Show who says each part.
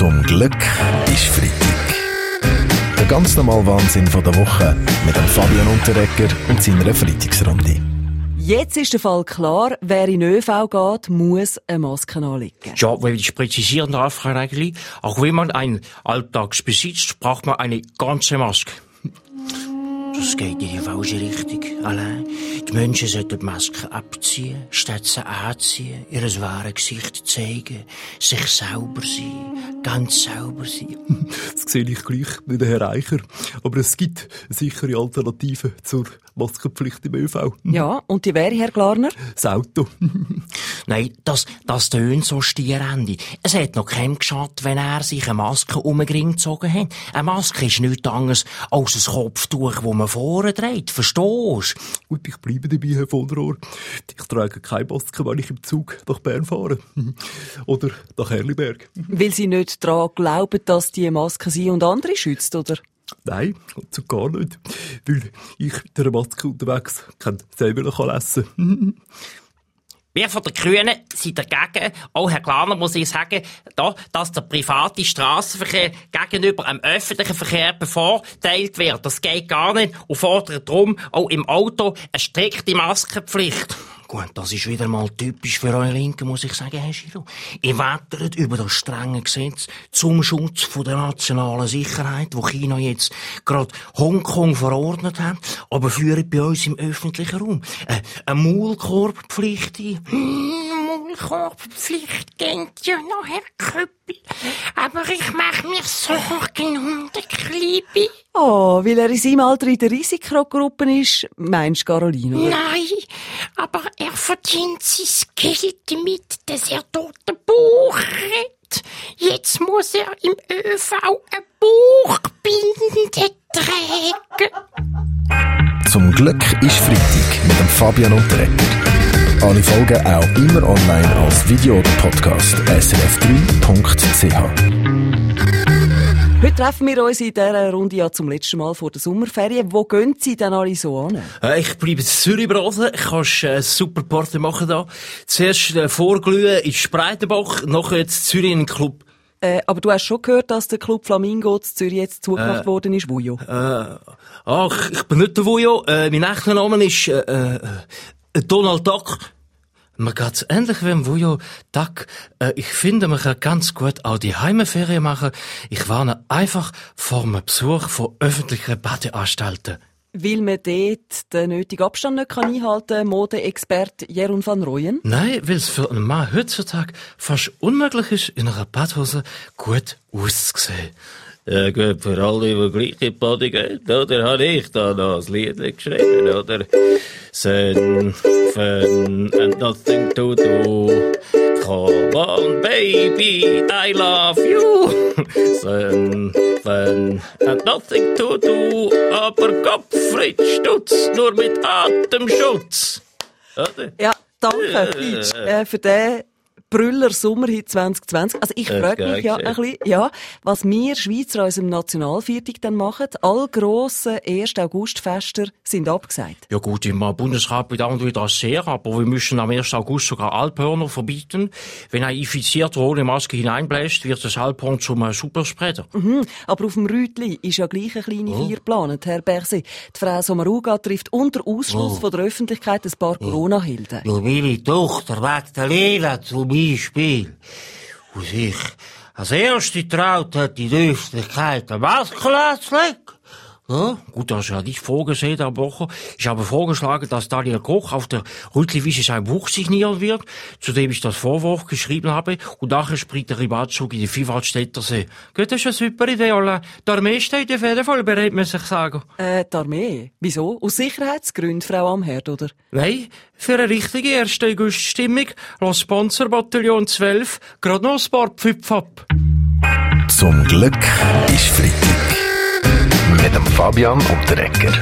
Speaker 1: Zum Glück ist Freitag. Der ganz normale Wahnsinn von der Woche mit dem Fabian Unterrecker und seiner Freitagsrunde.
Speaker 2: Jetzt ist der Fall klar, wer in ÖV geht, muss eine Maske anlegen.
Speaker 3: Ja, wenn ich präzisieren darf, Frau Regli, auch wenn man einen Alltags besitzt, braucht man eine ganze Maske. Das geht in die falsche Richtung. Allein, die Menschen sollten die Maske abziehen, statt sie anziehen, ihr wahres Gesicht zeigen, sich sauber sein, ganz sauber sein.
Speaker 4: Das sehe ich gleich mit Herrn Reicher. Aber es gibt sichere Alternativen zur Maskenpflicht im ÖV.
Speaker 2: Ja, und die wäre, Herr Glarner?
Speaker 4: Das Auto.
Speaker 3: Nein, das, das tönt so stierendig. Es hat noch keinem geschadet, wenn er sich eine Maske um den Ring gezogen hat. Eine Maske ist nichts anderes als ein Kopftuch, das man vorne trägt. Verstehst du?
Speaker 4: Und ich bleibe dabei, Herr von der Rohr. Ich trage keine Maske, wenn ich im Zug nach Bern fahre. Oder nach Herliberg.
Speaker 2: Weil Sie nicht daran glauben, dass die Maske Sie und andere schützt, oder?
Speaker 4: Nein, so gar nicht. Weil ich mit einer Maske unterwegs kein selber lesen kann.
Speaker 3: Wir von den Grünen sind dagegen, auch Herr Glaner muss ich sagen, da, dass der private Straßenverkehr gegenüber einem öffentlichen Verkehr bevorteilt wird. Das geht gar nicht und fordert darum auch im Auto eine strikte Maskenpflicht. Gut, das ist wieder mal typisch für eure Linken, muss ich sagen, Herr Giro. Ihr wettert über das strenge Gesetz zum Schutz von der nationalen Sicherheit, wo China jetzt gerade Hongkong verordnet hat, aber führt bei uns im öffentlichen Raum äh, eine Maulkorbpflicht ein. Maulkorbpflicht kennt ja noch, Herr Köppel. Aber ich mache mir Sorgen um den Klebi.
Speaker 2: Oh, weil er in seinem Alter in der Risikogruppe ist, meinst du, Caroline? Oder?
Speaker 5: Nein, er verdient sein Geld damit, dass er dort ein Buch redet. Jetzt muss er im ÖV ein Buchbinde tragen.
Speaker 1: Zum Glück ist Freitag mit dem Fabian Unterrecker. Alle Folgen auch immer online als Video oder Podcast srf3.ch.
Speaker 2: Heute treffen wir uns in dieser Runde ja zum letzten Mal vor der Sommerferien. Wo gehen Sie denn alle so an?
Speaker 3: Äh, Ich bleibe in Zürich-Brasen. Ich kann äh, super Party machen da. Zuerst äh, vorglühen in Spreitenbach, nachher jetzt Zürich in den Club.
Speaker 2: Äh, aber du hast schon gehört, dass der Club Flamingo zu Zürich jetzt zugemacht worden ist, Vujo.
Speaker 3: Äh, ach, ich bin nicht der Vujo. Äh, mein echter Name ist äh, äh, Donald Duck. Man geht's ähnlich wie im Vujo Duck. Äh, ich finde, man kann ganz gut auch die Heimferien machen. Ich warne einfach vor einem Besuch von öffentlichen Badeanstalten.
Speaker 2: Weil man dort den nötigen Abstand nicht einhalten kann, Modeexperte Jeroen van Rooyen.
Speaker 3: Nein, weil es für einen Mann heutzutage fast unmöglich ist, in einer Badhose gut auszusehen. Ja gut, für alle, die gleich in die Body gehen, oder, habe ich da noch ein Lied geschrieben, oder? Sun, fun, and nothing to do. Come on, baby, I love you. Sun, fun, and nothing to do. Aber Kopfritz, Stutz, nur mit Atemschutz. Oder?
Speaker 2: Ja, danke, Fritsch, äh, für den Brüller Sommerhit 2020. Also ich
Speaker 3: Das
Speaker 2: frage mich ja ein bisschen, ja, was wir Schweizer an unserem Nationalviertag dann machen. All grossen 1. August-Fester sind abgesagt.
Speaker 3: Ja gut, im Bundesrat bedauern wir das sehr, aber wir müssen am 1. August sogar Alphörner verbieten. Wenn ein Infizierter ohne Maske hineinbläst, wird das Alphorn zum äh, Superspreader.
Speaker 2: Mhm. Aber auf dem Rütli ist ja gleich eine kleine
Speaker 3: Oh.
Speaker 2: Feier geplant, Herr Berset. Die Frau Sommaruga trifft unter Ausschluss
Speaker 3: Oh.
Speaker 2: von der Öffentlichkeit ein paar Corona-Helden.
Speaker 6: Nur meine Tochter Magdalena zum Beispiel. Und sich als erste traut hat, in der Öffentlichkeit Maske anzulegen.
Speaker 3: Ja, gut, das ist ja nicht vorgesehen, Herr Bocher. Ich habe vorgeschlagen, dass Daniel Koch auf der Rütliwiese sein Buch signieren wird, zu dem ich das Vorwort geschrieben habe, und nachher springt der Privatzug in die Viehwaldstätter See. Gut, das ist eine super Idee, Ola. Die Armee steht auf jeden Fall bereit, muss ich sagen.
Speaker 2: Äh, die Armee? Wieso? Aus Sicherheitsgründen, Frau Amherd, oder?
Speaker 3: Nein, für eine richtige 1. August-Stimmung lässt Sponsorbataillon 12 gerade noch ein paar Pfüpf ab.
Speaker 1: Zum Glück ist Freitag. Mit dem Fabian Unterrecker.